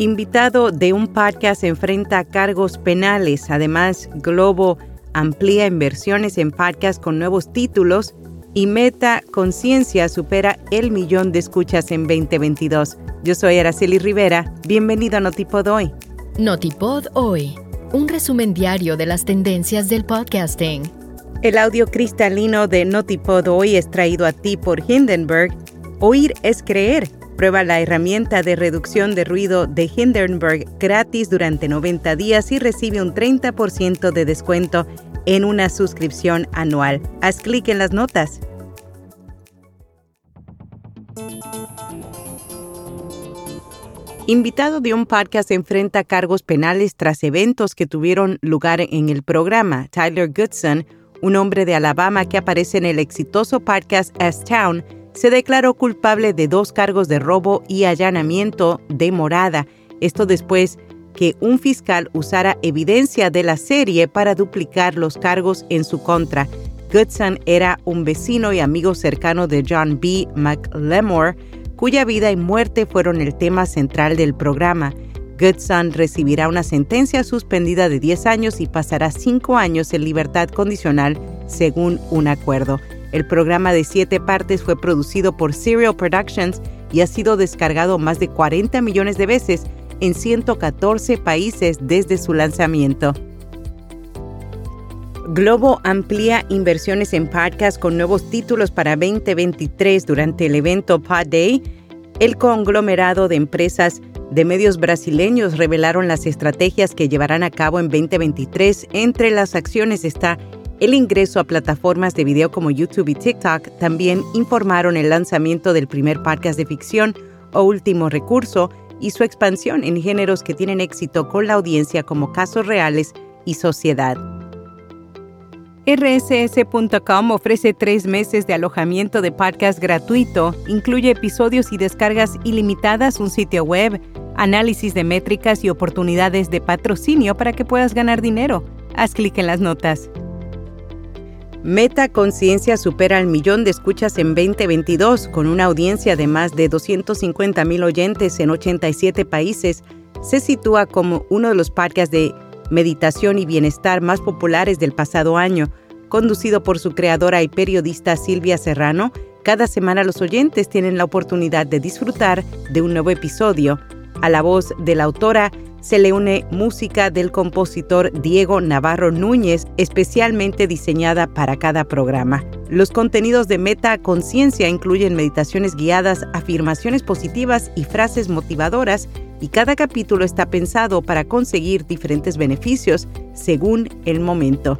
Invitado de un podcast enfrenta cargos penales. Además, Globo amplía inversiones en podcasts con nuevos títulos y Meta Conciencia supera el millón de escuchas en 2022. Yo soy Araceli Rivera. Bienvenido a Notipod Hoy. Notipod Hoy, un resumen diario de las tendencias del podcasting. El audio cristalino de Notipod Hoy es traído a ti por Hindenburg. Oír es creer. Prueba la herramienta de reducción de ruido de Hindenburg gratis durante 90 días y recibe un 30% de descuento en una suscripción anual. Haz clic en las notas. Invitado de un podcast enfrenta cargos penales tras eventos que tuvieron lugar en el programa. Tyler Goodson, un hombre de Alabama que aparece en el exitoso podcast S-Town, se declaró culpable de dos cargos de robo y allanamiento de morada. Esto después que un fiscal usara evidencia de la serie para duplicar los cargos en su contra. Goodson era un vecino y amigo cercano de John B. McLemore, cuya vida y muerte fueron el tema central del programa. Goodson recibirá una sentencia suspendida de 10 años y pasará 5 años en libertad condicional según un acuerdo. El programa de siete partes fue producido por Serial Productions y ha sido descargado más de 40 millones de veces en 114 países desde su lanzamiento. Globo amplía inversiones en podcast con nuevos títulos para 2023 durante el evento Pod Day. El conglomerado de empresas de medios brasileños revelaron las estrategias que llevarán a cabo en 2023. Entre las acciones está el ingreso a plataformas de video como YouTube y TikTok. También informaron el lanzamiento del primer podcast de ficción o último recurso y su expansión en géneros que tienen éxito con la audiencia como casos reales y sociedad. RSS.com ofrece tres meses de alojamiento de podcast gratuito, incluye episodios y descargas ilimitadas, un sitio web, análisis de métricas y oportunidades de patrocinio para que puedas ganar dinero. Haz clic en las notas. Meta Conciencia supera el millón de escuchas en 2022 con una audiencia de más de 250 mil oyentes en 87 países. Se sitúa como uno de los podcasts de meditación y bienestar más populares del pasado año. Conducido por su creadora y periodista Silvia Serrano, cada semana los oyentes tienen la oportunidad de disfrutar de un nuevo episodio. A la voz de la autora se le une música del compositor Diego Navarro Núñez, especialmente diseñada para cada programa. Los contenidos de Meta Conciencia incluyen meditaciones guiadas, afirmaciones positivas y frases motivadoras, y cada capítulo está pensado para conseguir diferentes beneficios según el momento.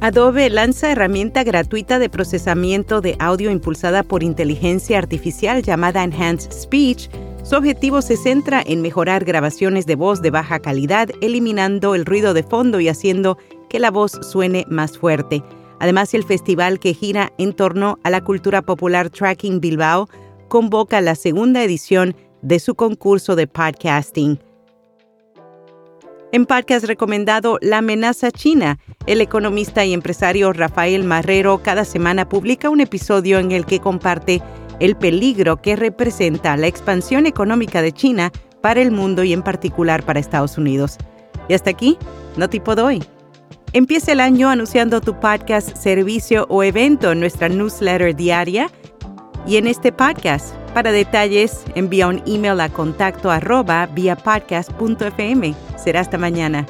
Adobe lanza herramienta gratuita de procesamiento de audio impulsada por inteligencia artificial llamada Enhanced Speech su objetivo se centra en mejorar grabaciones de voz de baja calidad, eliminando el ruido de fondo y haciendo que la voz suene más fuerte. Además, el festival que gira en torno a la cultura popular Tracking Bilbao convoca la segunda edición de su concurso de podcasting. En podcast recomendado La amenaza china, el economista y empresario Rafael Marrero cada semana publica un episodio en el que comparte el peligro que representa la expansión económica de China para el mundo y en particular para Estados Unidos. Y hasta aquí, no tipo doy. Empieza el año anunciando tu podcast, servicio o evento en nuestra newsletter diaria y en este podcast. Para detalles, envía un email a contacto arroba vía podcast.fm. Será hasta mañana.